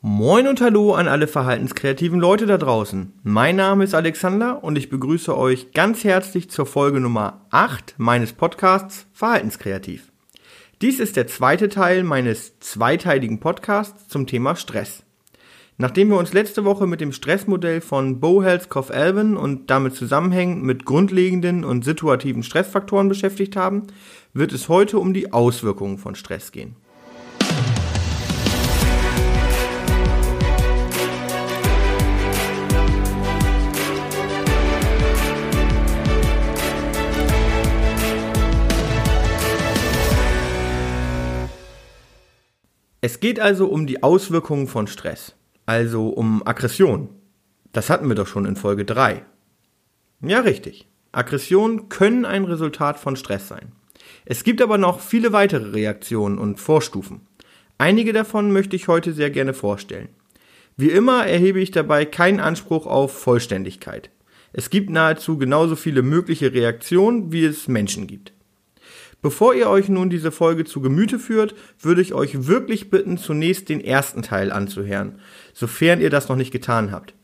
Moin und hallo an alle verhaltenskreativen Leute da draußen. Mein Name ist Alexander und ich begrüße euch ganz herzlich zur Folge Nummer 8 meines Podcasts Verhaltenskreativ. Dies ist der zweite Teil meines zweiteiligen Podcasts zum Thema Stress. Nachdem wir uns letzte Woche mit dem Stressmodell von Bohelskopf Alvin und damit zusammenhängend mit grundlegenden und situativen Stressfaktoren beschäftigt haben, wird es heute um die Auswirkungen von Stress gehen. Es geht also um die Auswirkungen von Stress, also um Aggression. Das hatten wir doch schon in Folge 3. Ja, richtig. Aggressionen können ein Resultat von Stress sein. Es gibt aber noch viele weitere Reaktionen und Vorstufen. Einige davon möchte ich heute sehr gerne vorstellen. Wie immer erhebe ich dabei keinen Anspruch auf Vollständigkeit. Es gibt nahezu genauso viele mögliche Reaktionen, wie es Menschen gibt. Bevor ihr euch nun diese Folge zu Gemüte führt, würde ich euch wirklich bitten, zunächst den ersten Teil anzuhören, sofern ihr das noch nicht getan habt.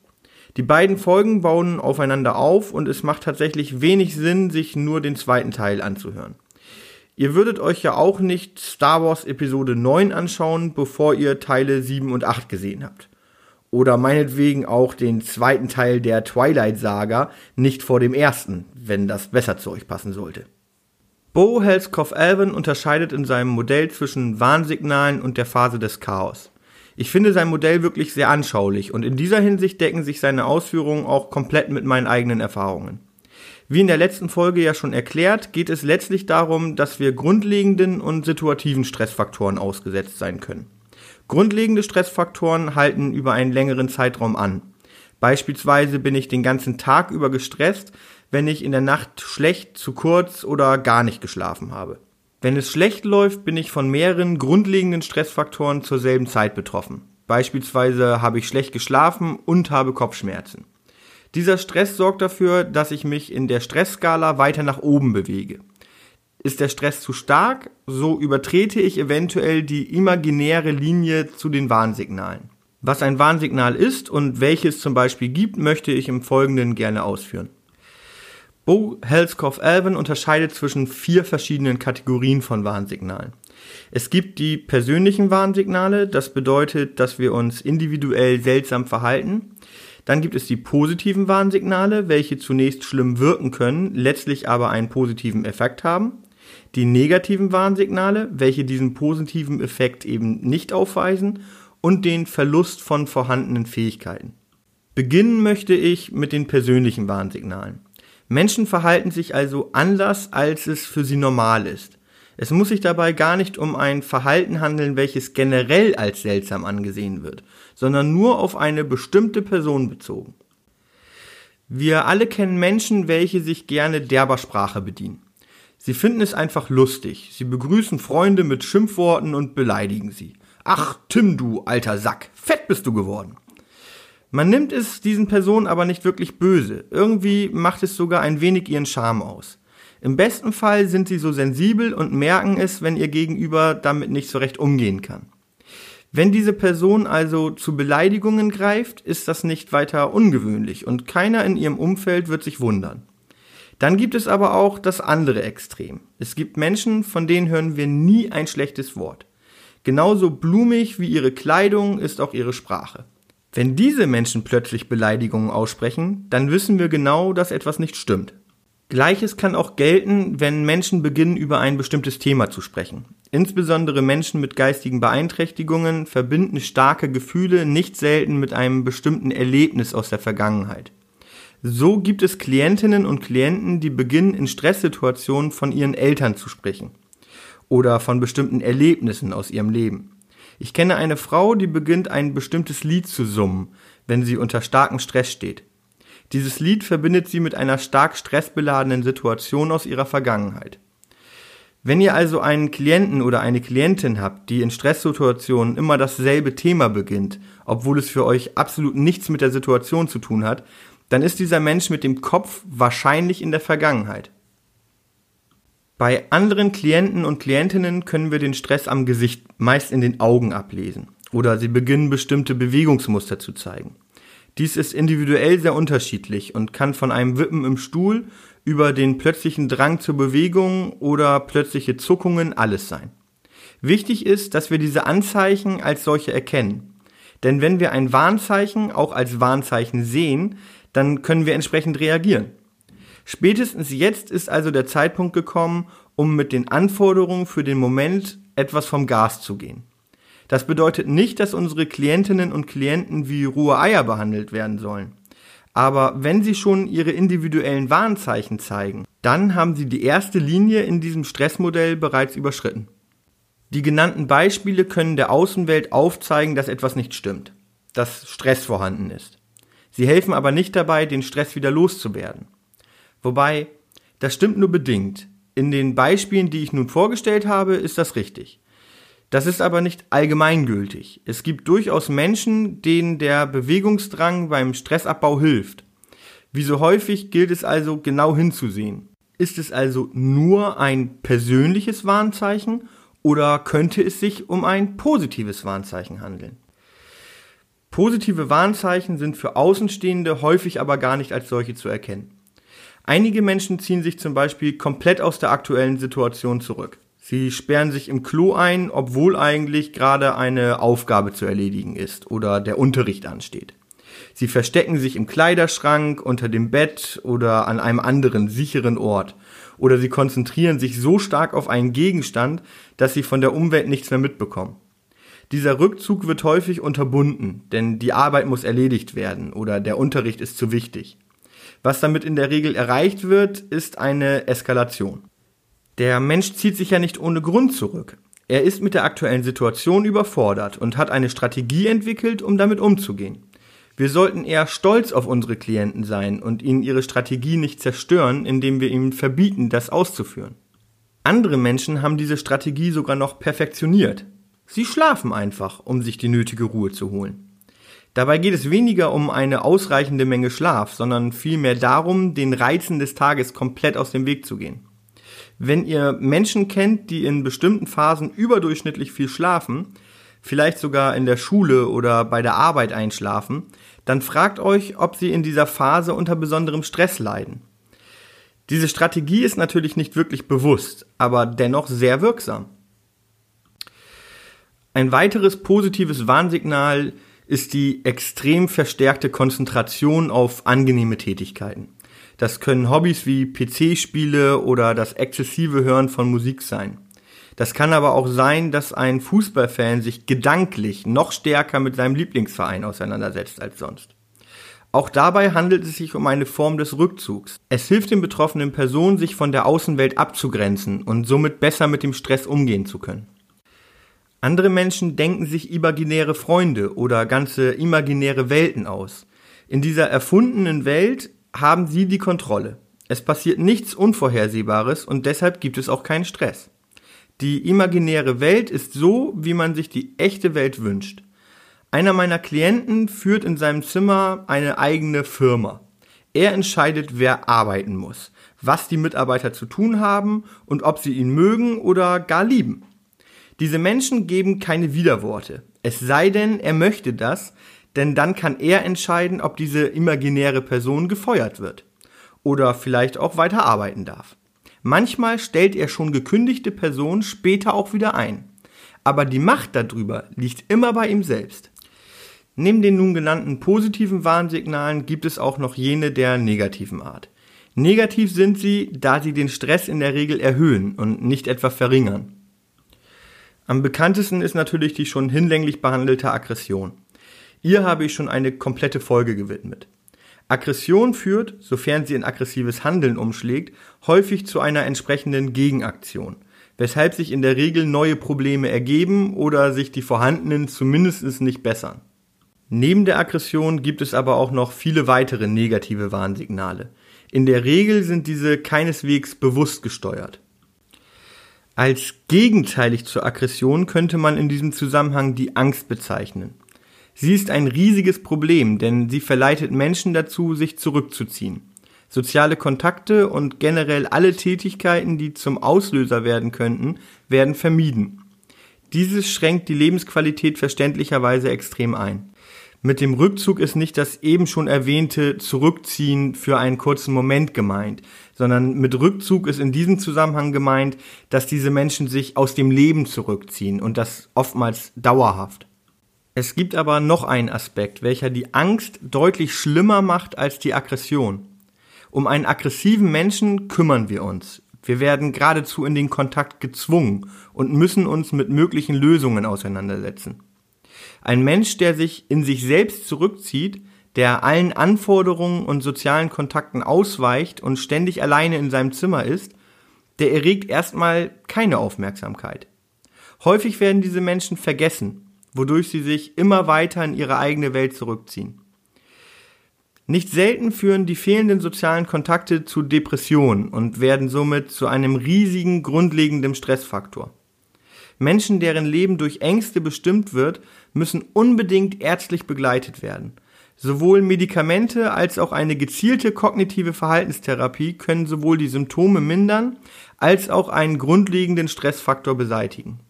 Die beiden Folgen bauen aufeinander auf und es macht tatsächlich wenig Sinn, sich nur den zweiten Teil anzuhören. Ihr würdet euch ja auch nicht Star Wars Episode 9 anschauen, bevor ihr Teile 7 und 8 gesehen habt. Oder meinetwegen auch den zweiten Teil der Twilight Saga nicht vor dem ersten, wenn das besser zu euch passen sollte. Bo Helskov-Alvin unterscheidet in seinem Modell zwischen Warnsignalen und der Phase des Chaos. Ich finde sein Modell wirklich sehr anschaulich und in dieser Hinsicht decken sich seine Ausführungen auch komplett mit meinen eigenen Erfahrungen. Wie in der letzten Folge ja schon erklärt, geht es letztlich darum, dass wir grundlegenden und situativen Stressfaktoren ausgesetzt sein können. Grundlegende Stressfaktoren halten über einen längeren Zeitraum an. Beispielsweise bin ich den ganzen Tag über gestresst, wenn ich in der Nacht schlecht, zu kurz oder gar nicht geschlafen habe. Wenn es schlecht läuft, bin ich von mehreren grundlegenden Stressfaktoren zur selben Zeit betroffen. Beispielsweise habe ich schlecht geschlafen und habe Kopfschmerzen. Dieser Stress sorgt dafür, dass ich mich in der Stressskala weiter nach oben bewege. Ist der Stress zu stark, so übertrete ich eventuell die imaginäre Linie zu den Warnsignalen. Was ein Warnsignal ist und welches zum Beispiel gibt, möchte ich im Folgenden gerne ausführen. Bo Helskopf Alvin unterscheidet zwischen vier verschiedenen Kategorien von Warnsignalen. Es gibt die persönlichen Warnsignale, das bedeutet, dass wir uns individuell seltsam verhalten. Dann gibt es die positiven Warnsignale, welche zunächst schlimm wirken können, letztlich aber einen positiven Effekt haben. Die negativen Warnsignale, welche diesen positiven Effekt eben nicht aufweisen. Und den Verlust von vorhandenen Fähigkeiten. Beginnen möchte ich mit den persönlichen Warnsignalen. Menschen verhalten sich also anders, als es für sie normal ist. Es muss sich dabei gar nicht um ein Verhalten handeln, welches generell als seltsam angesehen wird, sondern nur auf eine bestimmte Person bezogen. Wir alle kennen Menschen, welche sich gerne derber Sprache bedienen. Sie finden es einfach lustig. Sie begrüßen Freunde mit Schimpfworten und beleidigen sie. Ach, Tim, du alter Sack, fett bist du geworden. Man nimmt es diesen Personen aber nicht wirklich böse. Irgendwie macht es sogar ein wenig ihren Charme aus. Im besten Fall sind sie so sensibel und merken es, wenn ihr Gegenüber damit nicht so recht umgehen kann. Wenn diese Person also zu Beleidigungen greift, ist das nicht weiter ungewöhnlich und keiner in ihrem Umfeld wird sich wundern. Dann gibt es aber auch das andere Extrem. Es gibt Menschen, von denen hören wir nie ein schlechtes Wort. Genauso blumig wie ihre Kleidung ist auch ihre Sprache. Wenn diese Menschen plötzlich Beleidigungen aussprechen, dann wissen wir genau, dass etwas nicht stimmt. Gleiches kann auch gelten, wenn Menschen beginnen, über ein bestimmtes Thema zu sprechen. Insbesondere Menschen mit geistigen Beeinträchtigungen verbinden starke Gefühle nicht selten mit einem bestimmten Erlebnis aus der Vergangenheit. So gibt es Klientinnen und Klienten, die beginnen in Stresssituationen von ihren Eltern zu sprechen oder von bestimmten Erlebnissen aus ihrem Leben. Ich kenne eine Frau, die beginnt ein bestimmtes Lied zu summen, wenn sie unter starkem Stress steht. Dieses Lied verbindet sie mit einer stark stressbeladenen Situation aus ihrer Vergangenheit. Wenn ihr also einen Klienten oder eine Klientin habt, die in Stresssituationen immer dasselbe Thema beginnt, obwohl es für euch absolut nichts mit der Situation zu tun hat, dann ist dieser Mensch mit dem Kopf wahrscheinlich in der Vergangenheit. Bei anderen Klienten und Klientinnen können wir den Stress am Gesicht, meist in den Augen ablesen. oder sie beginnen bestimmte Bewegungsmuster zu zeigen. Dies ist individuell sehr unterschiedlich und kann von einem Wippen im Stuhl über den plötzlichen Drang zur Bewegung oder plötzliche Zuckungen alles sein. Wichtig ist, dass wir diese Anzeichen als solche erkennen. Denn wenn wir ein Warnzeichen auch als Warnzeichen sehen, dann können wir entsprechend reagieren. Spätestens jetzt ist also der Zeitpunkt gekommen, um mit den Anforderungen für den Moment etwas vom Gas zu gehen. Das bedeutet nicht, dass unsere Klientinnen und Klienten wie rohe Eier behandelt werden sollen. Aber wenn sie schon ihre individuellen Warnzeichen zeigen, dann haben sie die erste Linie in diesem Stressmodell bereits überschritten. Die genannten Beispiele können der Außenwelt aufzeigen, dass etwas nicht stimmt, dass Stress vorhanden ist. Sie helfen aber nicht dabei, den Stress wieder loszuwerden. Wobei, das stimmt nur bedingt. In den Beispielen, die ich nun vorgestellt habe, ist das richtig. Das ist aber nicht allgemeingültig. Es gibt durchaus Menschen, denen der Bewegungsdrang beim Stressabbau hilft. Wie so häufig gilt es also genau hinzusehen. Ist es also nur ein persönliches Warnzeichen oder könnte es sich um ein positives Warnzeichen handeln? Positive Warnzeichen sind für Außenstehende häufig aber gar nicht als solche zu erkennen. Einige Menschen ziehen sich zum Beispiel komplett aus der aktuellen Situation zurück. Sie sperren sich im Klo ein, obwohl eigentlich gerade eine Aufgabe zu erledigen ist oder der Unterricht ansteht. Sie verstecken sich im Kleiderschrank, unter dem Bett oder an einem anderen sicheren Ort. Oder sie konzentrieren sich so stark auf einen Gegenstand, dass sie von der Umwelt nichts mehr mitbekommen. Dieser Rückzug wird häufig unterbunden, denn die Arbeit muss erledigt werden oder der Unterricht ist zu wichtig. Was damit in der Regel erreicht wird, ist eine Eskalation. Der Mensch zieht sich ja nicht ohne Grund zurück. Er ist mit der aktuellen Situation überfordert und hat eine Strategie entwickelt, um damit umzugehen. Wir sollten eher stolz auf unsere Klienten sein und ihnen ihre Strategie nicht zerstören, indem wir ihnen verbieten, das auszuführen. Andere Menschen haben diese Strategie sogar noch perfektioniert. Sie schlafen einfach, um sich die nötige Ruhe zu holen. Dabei geht es weniger um eine ausreichende Menge Schlaf, sondern vielmehr darum, den Reizen des Tages komplett aus dem Weg zu gehen. Wenn ihr Menschen kennt, die in bestimmten Phasen überdurchschnittlich viel schlafen, vielleicht sogar in der Schule oder bei der Arbeit einschlafen, dann fragt euch, ob sie in dieser Phase unter besonderem Stress leiden. Diese Strategie ist natürlich nicht wirklich bewusst, aber dennoch sehr wirksam. Ein weiteres positives Warnsignal ist die extrem verstärkte Konzentration auf angenehme Tätigkeiten. Das können Hobbys wie PC-Spiele oder das exzessive Hören von Musik sein. Das kann aber auch sein, dass ein Fußballfan sich gedanklich noch stärker mit seinem Lieblingsverein auseinandersetzt als sonst. Auch dabei handelt es sich um eine Form des Rückzugs. Es hilft den betroffenen Personen, sich von der Außenwelt abzugrenzen und somit besser mit dem Stress umgehen zu können. Andere Menschen denken sich imaginäre Freunde oder ganze imaginäre Welten aus. In dieser erfundenen Welt haben Sie die Kontrolle. Es passiert nichts Unvorhersehbares und deshalb gibt es auch keinen Stress. Die imaginäre Welt ist so, wie man sich die echte Welt wünscht. Einer meiner Klienten führt in seinem Zimmer eine eigene Firma. Er entscheidet, wer arbeiten muss, was die Mitarbeiter zu tun haben und ob sie ihn mögen oder gar lieben. Diese Menschen geben keine Widerworte. Es sei denn, er möchte das, denn dann kann er entscheiden, ob diese imaginäre Person gefeuert wird oder vielleicht auch weiter arbeiten darf. Manchmal stellt er schon gekündigte Personen später auch wieder ein. Aber die Macht darüber liegt immer bei ihm selbst. Neben den nun genannten positiven Warnsignalen gibt es auch noch jene der negativen Art. Negativ sind sie, da sie den Stress in der Regel erhöhen und nicht etwa verringern. Am bekanntesten ist natürlich die schon hinlänglich behandelte Aggression. Ihr habe ich schon eine komplette Folge gewidmet. Aggression führt, sofern sie in aggressives Handeln umschlägt, häufig zu einer entsprechenden Gegenaktion, weshalb sich in der Regel neue Probleme ergeben oder sich die vorhandenen zumindest nicht bessern. Neben der Aggression gibt es aber auch noch viele weitere negative Warnsignale. In der Regel sind diese keineswegs bewusst gesteuert. Als gegenteilig zur Aggression könnte man in diesem Zusammenhang die Angst bezeichnen. Sie ist ein riesiges Problem, denn sie verleitet Menschen dazu, sich zurückzuziehen. Soziale Kontakte und generell alle Tätigkeiten, die zum Auslöser werden könnten, werden vermieden. Dieses schränkt die Lebensqualität verständlicherweise extrem ein. Mit dem Rückzug ist nicht das eben schon erwähnte Zurückziehen für einen kurzen Moment gemeint, sondern mit Rückzug ist in diesem Zusammenhang gemeint, dass diese Menschen sich aus dem Leben zurückziehen und das oftmals dauerhaft. Es gibt aber noch einen Aspekt, welcher die Angst deutlich schlimmer macht als die Aggression. Um einen aggressiven Menschen kümmern wir uns. Wir werden geradezu in den Kontakt gezwungen und müssen uns mit möglichen Lösungen auseinandersetzen. Ein Mensch, der sich in sich selbst zurückzieht, der allen Anforderungen und sozialen Kontakten ausweicht und ständig alleine in seinem Zimmer ist, der erregt erstmal keine Aufmerksamkeit. Häufig werden diese Menschen vergessen, wodurch sie sich immer weiter in ihre eigene Welt zurückziehen. Nicht selten führen die fehlenden sozialen Kontakte zu Depressionen und werden somit zu einem riesigen grundlegenden Stressfaktor. Menschen, deren Leben durch Ängste bestimmt wird, müssen unbedingt ärztlich begleitet werden. Sowohl Medikamente als auch eine gezielte kognitive Verhaltenstherapie können sowohl die Symptome mindern als auch einen grundlegenden Stressfaktor beseitigen.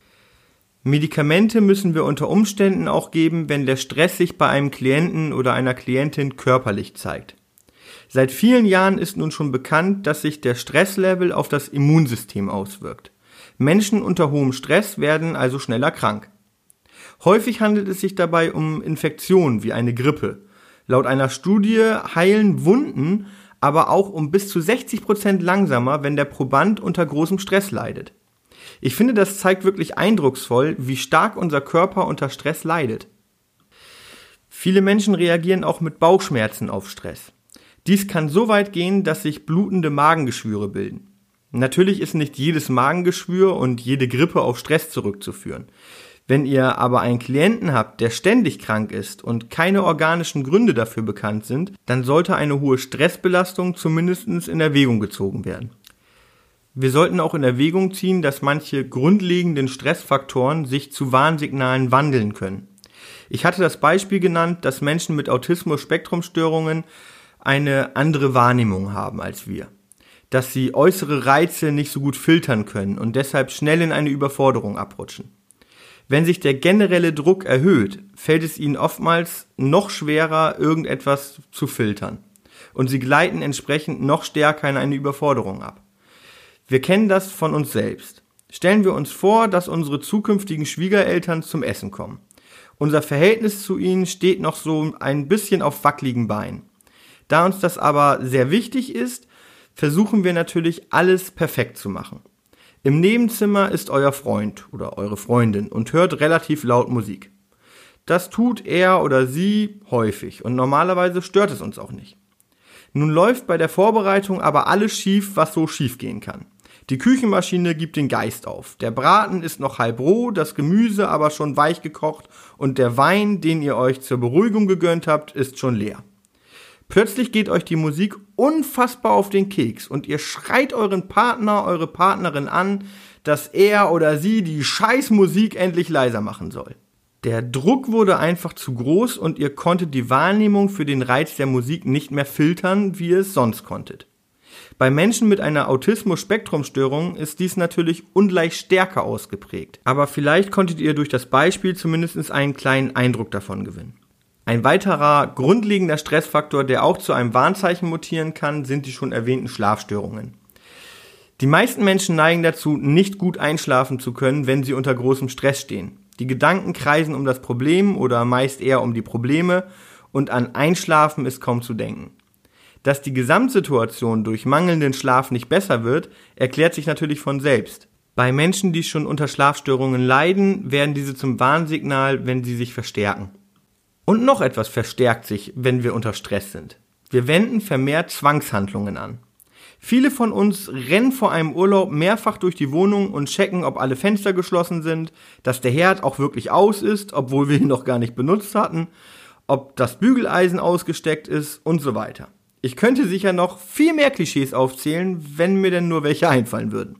Medikamente müssen wir unter Umständen auch geben, wenn der Stress sich bei einem Klienten oder einer Klientin körperlich zeigt. Seit vielen Jahren ist nun schon bekannt, dass sich der Stresslevel auf das Immunsystem auswirkt. Menschen unter hohem Stress werden also schneller krank. Häufig handelt es sich dabei um Infektionen wie eine Grippe. Laut einer Studie heilen Wunden aber auch um bis zu 60 Prozent langsamer, wenn der Proband unter großem Stress leidet. Ich finde, das zeigt wirklich eindrucksvoll, wie stark unser Körper unter Stress leidet. Viele Menschen reagieren auch mit Bauchschmerzen auf Stress. Dies kann so weit gehen, dass sich blutende Magengeschwüre bilden. Natürlich ist nicht jedes Magengeschwür und jede Grippe auf Stress zurückzuführen. Wenn ihr aber einen Klienten habt, der ständig krank ist und keine organischen Gründe dafür bekannt sind, dann sollte eine hohe Stressbelastung zumindest in Erwägung gezogen werden. Wir sollten auch in Erwägung ziehen, dass manche grundlegenden Stressfaktoren sich zu Warnsignalen wandeln können. Ich hatte das Beispiel genannt, dass Menschen mit Autismus-Spektrumstörungen eine andere Wahrnehmung haben als wir. Dass sie äußere Reize nicht so gut filtern können und deshalb schnell in eine Überforderung abrutschen. Wenn sich der generelle Druck erhöht, fällt es ihnen oftmals noch schwerer, irgendetwas zu filtern. Und sie gleiten entsprechend noch stärker in eine Überforderung ab. Wir kennen das von uns selbst. Stellen wir uns vor, dass unsere zukünftigen Schwiegereltern zum Essen kommen. Unser Verhältnis zu ihnen steht noch so ein bisschen auf wackeligen Beinen. Da uns das aber sehr wichtig ist, versuchen wir natürlich alles perfekt zu machen. Im Nebenzimmer ist euer Freund oder eure Freundin und hört relativ laut Musik. Das tut er oder sie häufig und normalerweise stört es uns auch nicht. Nun läuft bei der Vorbereitung aber alles schief, was so schief gehen kann. Die Küchenmaschine gibt den Geist auf. Der Braten ist noch halb roh, das Gemüse aber schon weich gekocht und der Wein, den ihr euch zur Beruhigung gegönnt habt, ist schon leer. Plötzlich geht euch die Musik unfassbar auf den Keks und ihr schreit euren Partner, eure Partnerin an, dass er oder sie die Scheißmusik endlich leiser machen soll. Der Druck wurde einfach zu groß und ihr konntet die Wahrnehmung für den Reiz der Musik nicht mehr filtern, wie ihr es sonst konntet. Bei Menschen mit einer Autismus-Spektrumstörung ist dies natürlich ungleich stärker ausgeprägt. Aber vielleicht konntet ihr durch das Beispiel zumindest einen kleinen Eindruck davon gewinnen. Ein weiterer grundlegender Stressfaktor, der auch zu einem Warnzeichen mutieren kann, sind die schon erwähnten Schlafstörungen. Die meisten Menschen neigen dazu, nicht gut einschlafen zu können, wenn sie unter großem Stress stehen. Die Gedanken kreisen um das Problem oder meist eher um die Probleme und an Einschlafen ist kaum zu denken. Dass die Gesamtsituation durch mangelnden Schlaf nicht besser wird, erklärt sich natürlich von selbst. Bei Menschen, die schon unter Schlafstörungen leiden, werden diese zum Warnsignal, wenn sie sich verstärken. Und noch etwas verstärkt sich, wenn wir unter Stress sind. Wir wenden vermehrt Zwangshandlungen an. Viele von uns rennen vor einem Urlaub mehrfach durch die Wohnung und checken, ob alle Fenster geschlossen sind, dass der Herd auch wirklich aus ist, obwohl wir ihn noch gar nicht benutzt hatten, ob das Bügeleisen ausgesteckt ist und so weiter. Ich könnte sicher noch viel mehr Klischees aufzählen, wenn mir denn nur welche einfallen würden.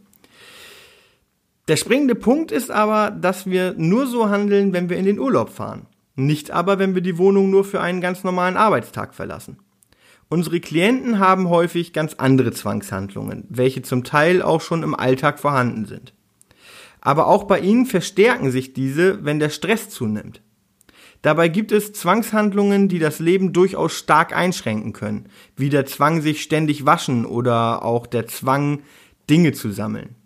Der springende Punkt ist aber, dass wir nur so handeln, wenn wir in den Urlaub fahren. Nicht aber, wenn wir die Wohnung nur für einen ganz normalen Arbeitstag verlassen. Unsere Klienten haben häufig ganz andere Zwangshandlungen, welche zum Teil auch schon im Alltag vorhanden sind. Aber auch bei ihnen verstärken sich diese, wenn der Stress zunimmt. Dabei gibt es Zwangshandlungen, die das Leben durchaus stark einschränken können, wie der Zwang, sich ständig waschen oder auch der Zwang, Dinge zu sammeln.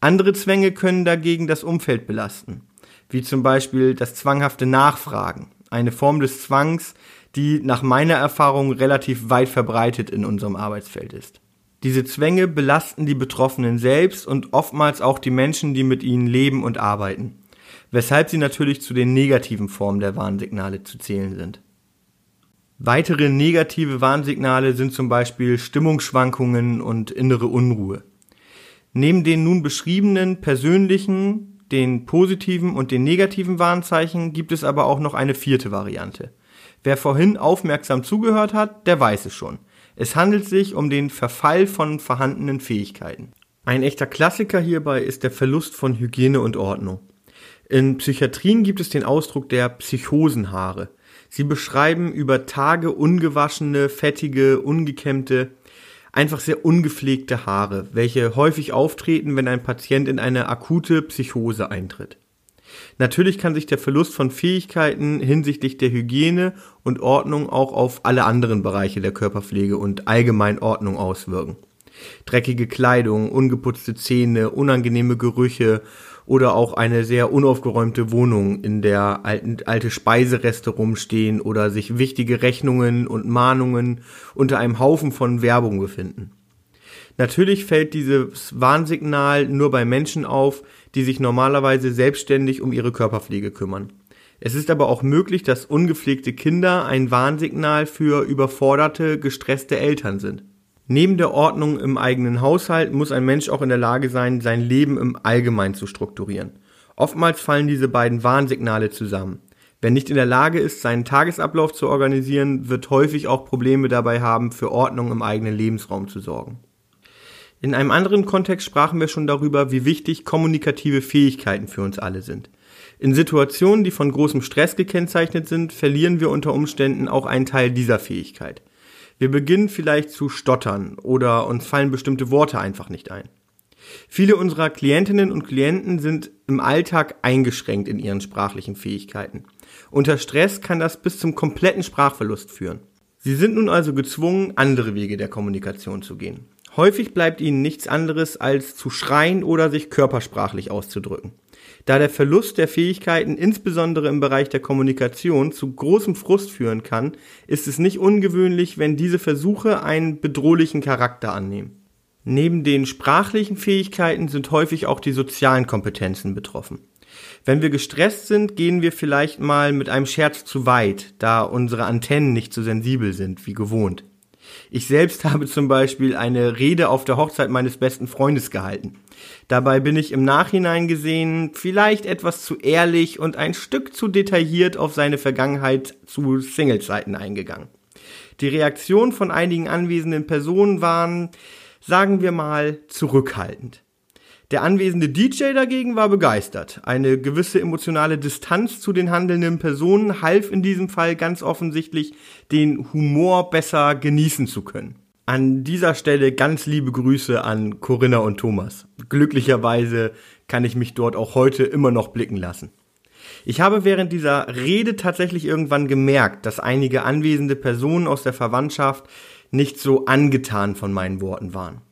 Andere Zwänge können dagegen das Umfeld belasten, wie zum Beispiel das zwanghafte Nachfragen, eine Form des Zwangs, die nach meiner Erfahrung relativ weit verbreitet in unserem Arbeitsfeld ist. Diese Zwänge belasten die Betroffenen selbst und oftmals auch die Menschen, die mit ihnen leben und arbeiten, weshalb sie natürlich zu den negativen Formen der Warnsignale zu zählen sind. Weitere negative Warnsignale sind zum Beispiel Stimmungsschwankungen und innere Unruhe. Neben den nun beschriebenen persönlichen, den positiven und den negativen Warnzeichen gibt es aber auch noch eine vierte Variante. Wer vorhin aufmerksam zugehört hat, der weiß es schon. Es handelt sich um den Verfall von vorhandenen Fähigkeiten. Ein echter Klassiker hierbei ist der Verlust von Hygiene und Ordnung. In Psychiatrien gibt es den Ausdruck der Psychosenhaare. Sie beschreiben über Tage ungewaschene, fettige, ungekämmte, einfach sehr ungepflegte Haare, welche häufig auftreten, wenn ein Patient in eine akute Psychose eintritt. Natürlich kann sich der Verlust von Fähigkeiten hinsichtlich der Hygiene und Ordnung auch auf alle anderen Bereiche der Körperpflege und allgemein Ordnung auswirken. Dreckige Kleidung, ungeputzte Zähne, unangenehme Gerüche oder auch eine sehr unaufgeräumte Wohnung, in der alte Speisereste rumstehen oder sich wichtige Rechnungen und Mahnungen unter einem Haufen von Werbung befinden. Natürlich fällt dieses Warnsignal nur bei Menschen auf, die sich normalerweise selbstständig um ihre Körperpflege kümmern. Es ist aber auch möglich, dass ungepflegte Kinder ein Warnsignal für überforderte, gestresste Eltern sind. Neben der Ordnung im eigenen Haushalt muss ein Mensch auch in der Lage sein, sein Leben im Allgemeinen zu strukturieren. Oftmals fallen diese beiden Warnsignale zusammen. Wer nicht in der Lage ist, seinen Tagesablauf zu organisieren, wird häufig auch Probleme dabei haben, für Ordnung im eigenen Lebensraum zu sorgen. In einem anderen Kontext sprachen wir schon darüber, wie wichtig kommunikative Fähigkeiten für uns alle sind. In Situationen, die von großem Stress gekennzeichnet sind, verlieren wir unter Umständen auch einen Teil dieser Fähigkeit. Wir beginnen vielleicht zu stottern oder uns fallen bestimmte Worte einfach nicht ein. Viele unserer Klientinnen und Klienten sind im Alltag eingeschränkt in ihren sprachlichen Fähigkeiten. Unter Stress kann das bis zum kompletten Sprachverlust führen. Sie sind nun also gezwungen, andere Wege der Kommunikation zu gehen. Häufig bleibt ihnen nichts anderes als zu schreien oder sich körpersprachlich auszudrücken. Da der Verlust der Fähigkeiten insbesondere im Bereich der Kommunikation zu großem Frust führen kann, ist es nicht ungewöhnlich, wenn diese Versuche einen bedrohlichen Charakter annehmen. Neben den sprachlichen Fähigkeiten sind häufig auch die sozialen Kompetenzen betroffen. Wenn wir gestresst sind, gehen wir vielleicht mal mit einem Scherz zu weit, da unsere Antennen nicht so sensibel sind wie gewohnt. Ich selbst habe zum Beispiel eine Rede auf der Hochzeit meines besten Freundes gehalten. Dabei bin ich im Nachhinein gesehen vielleicht etwas zu ehrlich und ein Stück zu detailliert auf seine Vergangenheit zu Singlezeiten eingegangen. Die Reaktion von einigen anwesenden Personen waren, sagen wir mal, zurückhaltend. Der anwesende DJ dagegen war begeistert. Eine gewisse emotionale Distanz zu den handelnden Personen half in diesem Fall ganz offensichtlich, den Humor besser genießen zu können. An dieser Stelle ganz liebe Grüße an Corinna und Thomas. Glücklicherweise kann ich mich dort auch heute immer noch blicken lassen. Ich habe während dieser Rede tatsächlich irgendwann gemerkt, dass einige anwesende Personen aus der Verwandtschaft nicht so angetan von meinen Worten waren.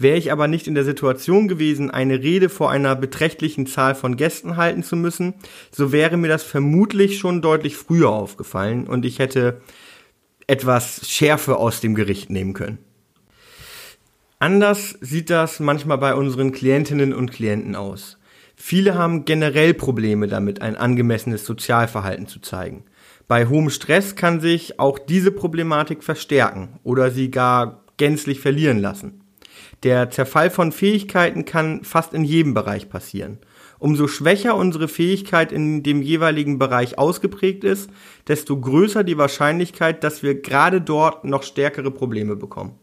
Wäre ich aber nicht in der Situation gewesen, eine Rede vor einer beträchtlichen Zahl von Gästen halten zu müssen, so wäre mir das vermutlich schon deutlich früher aufgefallen und ich hätte etwas Schärfe aus dem Gericht nehmen können. Anders sieht das manchmal bei unseren Klientinnen und Klienten aus. Viele haben generell Probleme damit, ein angemessenes Sozialverhalten zu zeigen. Bei hohem Stress kann sich auch diese Problematik verstärken oder sie gar gänzlich verlieren lassen. Der Zerfall von Fähigkeiten kann fast in jedem Bereich passieren. Umso schwächer unsere Fähigkeit in dem jeweiligen Bereich ausgeprägt ist, desto größer die Wahrscheinlichkeit, dass wir gerade dort noch stärkere Probleme bekommen.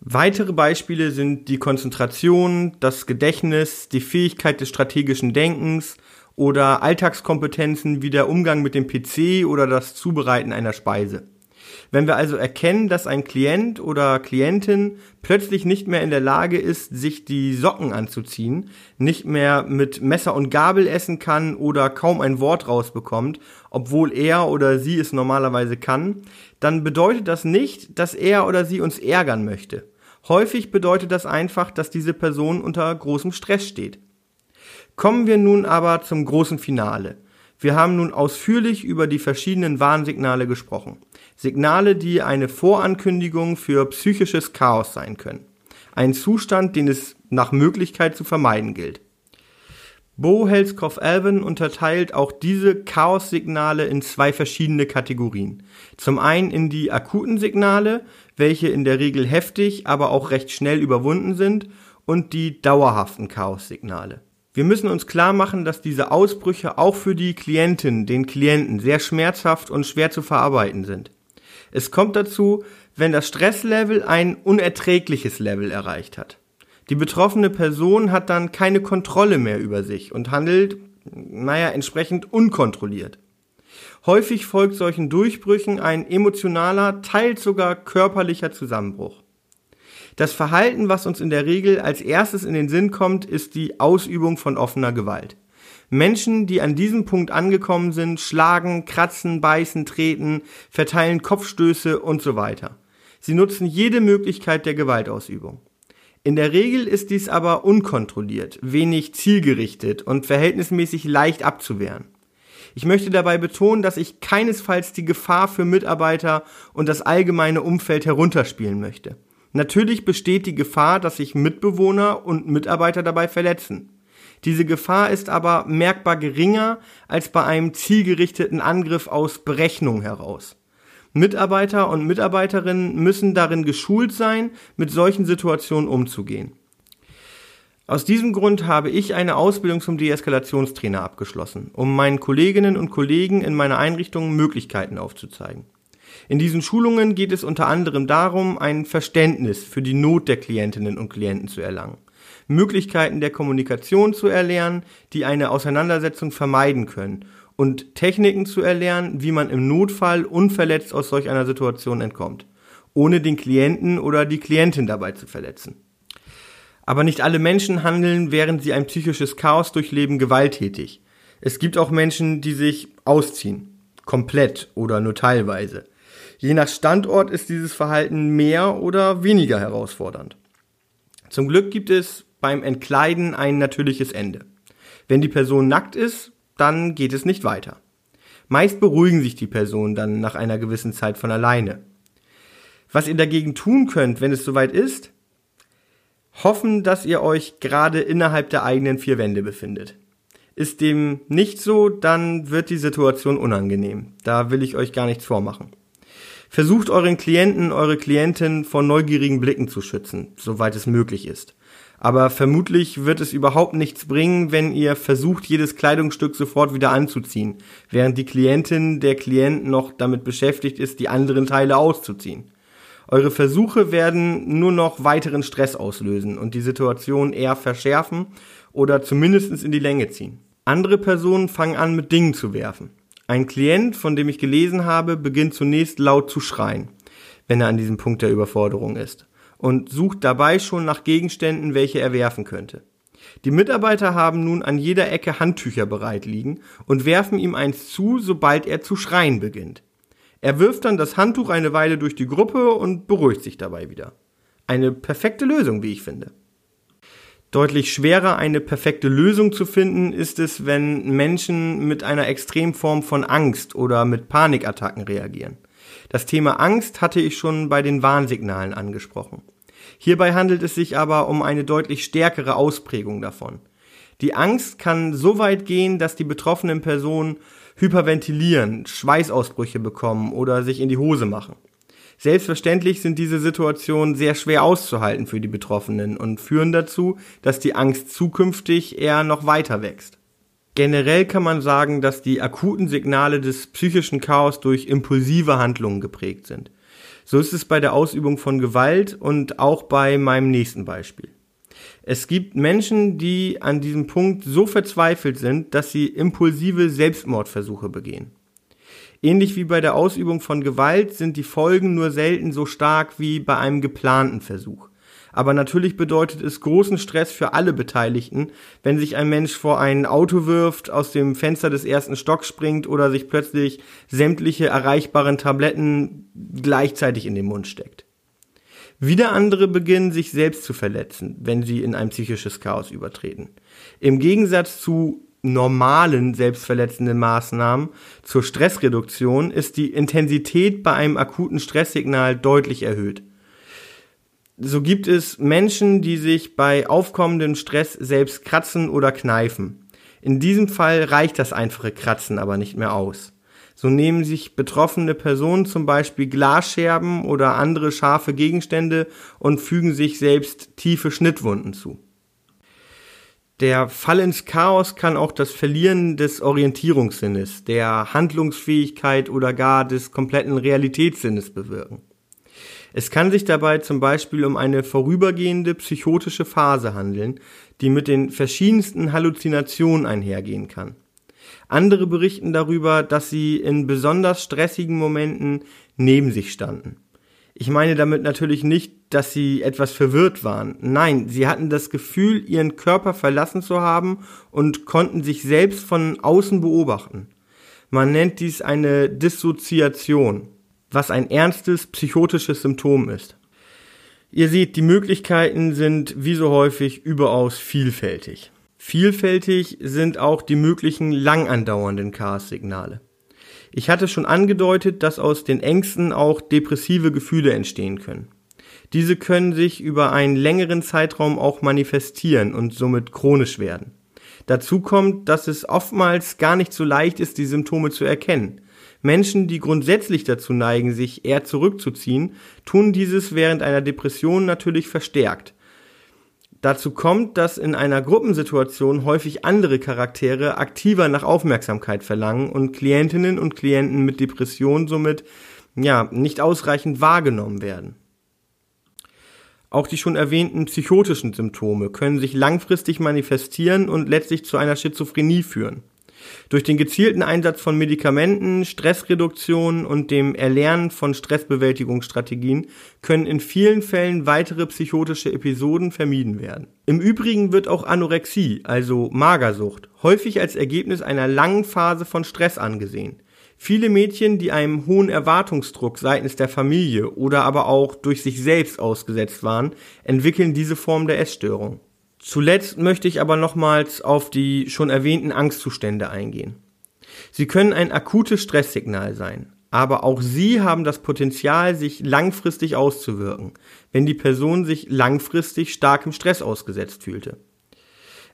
Weitere Beispiele sind die Konzentration, das Gedächtnis, die Fähigkeit des strategischen Denkens oder Alltagskompetenzen wie der Umgang mit dem PC oder das Zubereiten einer Speise. Wenn wir also erkennen, dass ein Klient oder Klientin plötzlich nicht mehr in der Lage ist, sich die Socken anzuziehen, nicht mehr mit Messer und Gabel essen kann oder kaum ein Wort rausbekommt, obwohl er oder sie es normalerweise kann, dann bedeutet das nicht, dass er oder sie uns ärgern möchte. Häufig bedeutet das einfach, dass diese Person unter großem Stress steht. Kommen wir nun aber zum großen Finale. Wir haben nun ausführlich über die verschiedenen Warnsignale gesprochen. Signale, die eine Vorankündigung für psychisches Chaos sein können. Ein Zustand, den es nach Möglichkeit zu vermeiden gilt. Bo Helskopf-Alvin unterteilt auch diese Chaos-Signale in zwei verschiedene Kategorien. Zum einen in die akuten Signale, welche in der Regel heftig, aber auch recht schnell überwunden sind, und die dauerhaften Chaos-Signale. Wir müssen uns klar machen, dass diese Ausbrüche auch für die Klientin, den Klienten sehr schmerzhaft und schwer zu verarbeiten sind. Es kommt dazu, wenn das Stresslevel ein unerträgliches Level erreicht hat. Die betroffene Person hat dann keine Kontrolle mehr über sich und handelt, naja, entsprechend unkontrolliert. Häufig folgt solchen Durchbrüchen ein emotionaler, teils sogar körperlicher Zusammenbruch. Das Verhalten, was uns in der Regel als erstes in den Sinn kommt, ist die Ausübung von offener Gewalt. Menschen, die an diesem Punkt angekommen sind, schlagen, kratzen, beißen, treten, verteilen Kopfstöße und so weiter. Sie nutzen jede Möglichkeit der Gewaltausübung. In der Regel ist dies aber unkontrolliert, wenig zielgerichtet und verhältnismäßig leicht abzuwehren. Ich möchte dabei betonen, dass ich keinesfalls die Gefahr für Mitarbeiter und das allgemeine Umfeld herunterspielen möchte. Natürlich besteht die Gefahr, dass sich Mitbewohner und Mitarbeiter dabei verletzen. Diese Gefahr ist aber merkbar geringer als bei einem zielgerichteten Angriff aus Berechnung heraus. Mitarbeiter und Mitarbeiterinnen müssen darin geschult sein, mit solchen Situationen umzugehen. Aus diesem Grund habe ich eine Ausbildung zum Deeskalationstrainer abgeschlossen, um meinen Kolleginnen und Kollegen in meiner Einrichtung Möglichkeiten aufzuzeigen. In diesen Schulungen geht es unter anderem darum, ein Verständnis für die Not der Klientinnen und Klienten zu erlangen, Möglichkeiten der Kommunikation zu erlernen, die eine Auseinandersetzung vermeiden können und Techniken zu erlernen, wie man im Notfall unverletzt aus solch einer Situation entkommt, ohne den Klienten oder die Klientin dabei zu verletzen. Aber nicht alle Menschen handeln, während sie ein psychisches Chaos durchleben, gewalttätig. Es gibt auch Menschen, die sich ausziehen, komplett oder nur teilweise. Je nach Standort ist dieses Verhalten mehr oder weniger herausfordernd. Zum Glück gibt es beim Entkleiden ein natürliches Ende. Wenn die Person nackt ist, dann geht es nicht weiter. Meist beruhigen sich die Personen dann nach einer gewissen Zeit von alleine. Was ihr dagegen tun könnt, wenn es soweit ist, hoffen, dass ihr euch gerade innerhalb der eigenen vier Wände befindet. Ist dem nicht so, dann wird die Situation unangenehm. Da will ich euch gar nichts vormachen. Versucht euren Klienten, eure Klientin vor neugierigen Blicken zu schützen, soweit es möglich ist. Aber vermutlich wird es überhaupt nichts bringen, wenn ihr versucht, jedes Kleidungsstück sofort wieder anzuziehen, während die Klientin, der Klient noch damit beschäftigt ist, die anderen Teile auszuziehen. Eure Versuche werden nur noch weiteren Stress auslösen und die Situation eher verschärfen oder zumindest in die Länge ziehen. Andere Personen fangen an, mit Dingen zu werfen. Ein Klient, von dem ich gelesen habe, beginnt zunächst laut zu schreien, wenn er an diesem Punkt der Überforderung ist und sucht dabei schon nach Gegenständen, welche er werfen könnte. Die Mitarbeiter haben nun an jeder Ecke Handtücher bereit liegen und werfen ihm eins zu, sobald er zu schreien beginnt. Er wirft dann das Handtuch eine Weile durch die Gruppe und beruhigt sich dabei wieder. Eine perfekte Lösung, wie ich finde. Deutlich schwerer eine perfekte Lösung zu finden ist es, wenn Menschen mit einer Extremform von Angst oder mit Panikattacken reagieren. Das Thema Angst hatte ich schon bei den Warnsignalen angesprochen. Hierbei handelt es sich aber um eine deutlich stärkere Ausprägung davon. Die Angst kann so weit gehen, dass die betroffenen Personen hyperventilieren, Schweißausbrüche bekommen oder sich in die Hose machen. Selbstverständlich sind diese Situationen sehr schwer auszuhalten für die Betroffenen und führen dazu, dass die Angst zukünftig eher noch weiter wächst. Generell kann man sagen, dass die akuten Signale des psychischen Chaos durch impulsive Handlungen geprägt sind. So ist es bei der Ausübung von Gewalt und auch bei meinem nächsten Beispiel. Es gibt Menschen, die an diesem Punkt so verzweifelt sind, dass sie impulsive Selbstmordversuche begehen. Ähnlich wie bei der Ausübung von Gewalt sind die Folgen nur selten so stark wie bei einem geplanten Versuch. Aber natürlich bedeutet es großen Stress für alle Beteiligten, wenn sich ein Mensch vor ein Auto wirft, aus dem Fenster des ersten Stocks springt oder sich plötzlich sämtliche erreichbaren Tabletten gleichzeitig in den Mund steckt. Wieder andere beginnen sich selbst zu verletzen, wenn sie in ein psychisches Chaos übertreten. Im Gegensatz zu normalen selbstverletzenden Maßnahmen zur Stressreduktion ist die Intensität bei einem akuten Stresssignal deutlich erhöht. So gibt es Menschen, die sich bei aufkommendem Stress selbst kratzen oder kneifen. In diesem Fall reicht das einfache Kratzen aber nicht mehr aus. So nehmen sich betroffene Personen zum Beispiel Glasscherben oder andere scharfe Gegenstände und fügen sich selbst tiefe Schnittwunden zu. Der Fall ins Chaos kann auch das Verlieren des Orientierungssinnes, der Handlungsfähigkeit oder gar des kompletten Realitätssinnes bewirken. Es kann sich dabei zum Beispiel um eine vorübergehende psychotische Phase handeln, die mit den verschiedensten Halluzinationen einhergehen kann. Andere berichten darüber, dass sie in besonders stressigen Momenten neben sich standen. Ich meine damit natürlich nicht, dass sie etwas verwirrt waren. Nein, sie hatten das Gefühl, ihren Körper verlassen zu haben und konnten sich selbst von außen beobachten. Man nennt dies eine Dissoziation, was ein ernstes psychotisches Symptom ist. Ihr seht, die Möglichkeiten sind wie so häufig überaus vielfältig. Vielfältig sind auch die möglichen lang andauernden Chaos-Signale. Ich hatte schon angedeutet, dass aus den Ängsten auch depressive Gefühle entstehen können. Diese können sich über einen längeren Zeitraum auch manifestieren und somit chronisch werden. Dazu kommt, dass es oftmals gar nicht so leicht ist, die Symptome zu erkennen. Menschen, die grundsätzlich dazu neigen, sich eher zurückzuziehen, tun dieses während einer Depression natürlich verstärkt. Dazu kommt, dass in einer Gruppensituation häufig andere Charaktere aktiver nach Aufmerksamkeit verlangen und Klientinnen und Klienten mit Depression somit ja nicht ausreichend wahrgenommen werden. Auch die schon erwähnten psychotischen Symptome können sich langfristig manifestieren und letztlich zu einer Schizophrenie führen. Durch den gezielten Einsatz von Medikamenten, Stressreduktion und dem Erlernen von Stressbewältigungsstrategien können in vielen Fällen weitere psychotische Episoden vermieden werden. Im Übrigen wird auch Anorexie, also Magersucht, häufig als Ergebnis einer langen Phase von Stress angesehen. Viele Mädchen, die einem hohen Erwartungsdruck seitens der Familie oder aber auch durch sich selbst ausgesetzt waren, entwickeln diese Form der Essstörung. Zuletzt möchte ich aber nochmals auf die schon erwähnten Angstzustände eingehen. Sie können ein akutes Stresssignal sein, aber auch sie haben das Potenzial, sich langfristig auszuwirken, wenn die Person sich langfristig starkem Stress ausgesetzt fühlte.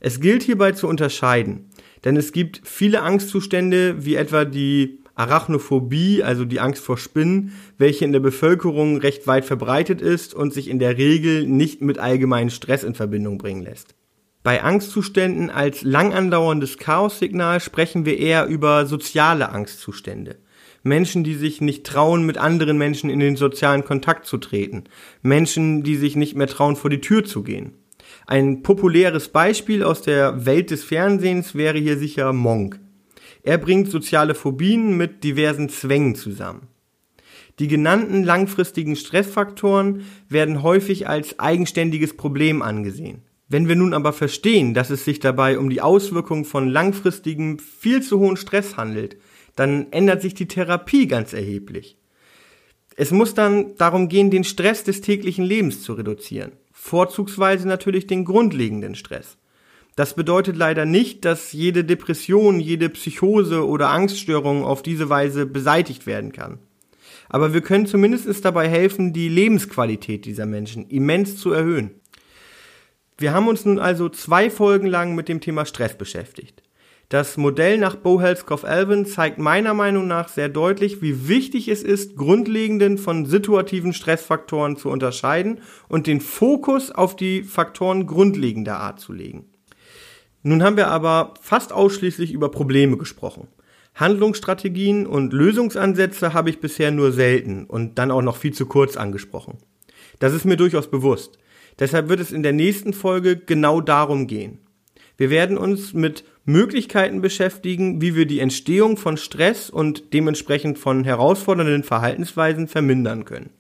Es gilt hierbei zu unterscheiden, denn es gibt viele Angstzustände, wie etwa die Arachnophobie, also die Angst vor Spinnen, welche in der Bevölkerung recht weit verbreitet ist und sich in der Regel nicht mit allgemeinem Stress in Verbindung bringen lässt. Bei Angstzuständen als lang andauerndes Chaossignal sprechen wir eher über soziale Angstzustände. Menschen, die sich nicht trauen, mit anderen Menschen in den sozialen Kontakt zu treten. Menschen, die sich nicht mehr trauen, vor die Tür zu gehen. Ein populäres Beispiel aus der Welt des Fernsehens wäre hier sicher Monk. Er bringt soziale Phobien mit diversen Zwängen zusammen. Die genannten langfristigen Stressfaktoren werden häufig als eigenständiges Problem angesehen. Wenn wir nun aber verstehen, dass es sich dabei um die Auswirkung von langfristigem, viel zu hohen Stress handelt, dann ändert sich die Therapie ganz erheblich. Es muss dann darum gehen, den Stress des täglichen Lebens zu reduzieren. Vorzugsweise natürlich den grundlegenden Stress. Das bedeutet leider nicht, dass jede Depression, jede Psychose oder Angststörung auf diese Weise beseitigt werden kann. Aber wir können zumindest dabei helfen, die Lebensqualität dieser Menschen immens zu erhöhen. Wir haben uns nun also zwei Folgen lang mit dem Thema Stress beschäftigt. Das Modell nach Bohelskopf-Alvin zeigt meiner Meinung nach sehr deutlich, wie wichtig es ist, grundlegenden von situativen Stressfaktoren zu unterscheiden und den Fokus auf die Faktoren grundlegender Art zu legen. Nun haben wir aber fast ausschließlich über Probleme gesprochen. Handlungsstrategien und Lösungsansätze habe ich bisher nur selten und dann auch noch viel zu kurz angesprochen. Das ist mir durchaus bewusst. Deshalb wird es in der nächsten Folge genau darum gehen. Wir werden uns mit Möglichkeiten beschäftigen, wie wir die Entstehung von Stress und dementsprechend von herausfordernden Verhaltensweisen vermindern können.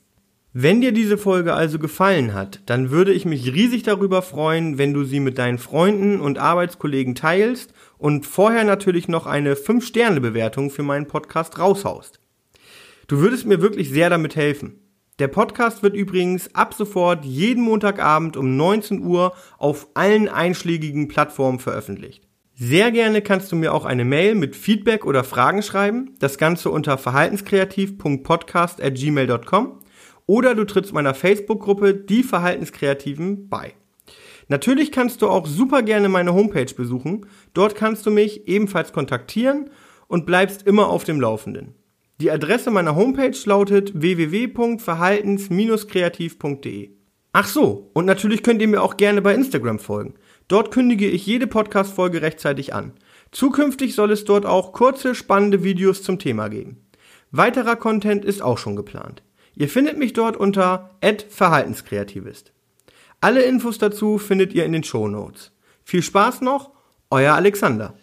Wenn dir diese Folge also gefallen hat, dann würde ich mich riesig darüber freuen, wenn du sie mit deinen Freunden und Arbeitskollegen teilst und vorher natürlich noch eine 5-Sterne-Bewertung für meinen Podcast raushaust. Du würdest mir wirklich sehr damit helfen. Der Podcast wird übrigens ab sofort jeden Montagabend um 19 Uhr auf allen einschlägigen Plattformen veröffentlicht. Sehr gerne kannst du mir auch eine Mail mit Feedback oder Fragen schreiben, das Ganze unter verhaltenskreativ.podcast.gmail.com oder du trittst meiner Facebook-Gruppe Die Verhaltenskreativen bei. Natürlich kannst du auch super gerne meine Homepage besuchen. Dort kannst du mich ebenfalls kontaktieren und bleibst immer auf dem Laufenden. Die Adresse meiner Homepage lautet www.verhaltens-kreativ.de. Ach so, und natürlich könnt ihr mir auch gerne bei Instagram folgen. Dort kündige ich jede Podcast-Folge rechtzeitig an. Zukünftig soll es dort auch kurze, spannende Videos zum Thema geben. Weiterer Content ist auch schon geplant. Ihr findet mich dort unter @verhaltenskreativist. Alle Infos dazu findet ihr in den Show Notes. Viel Spaß noch, euer Alexander.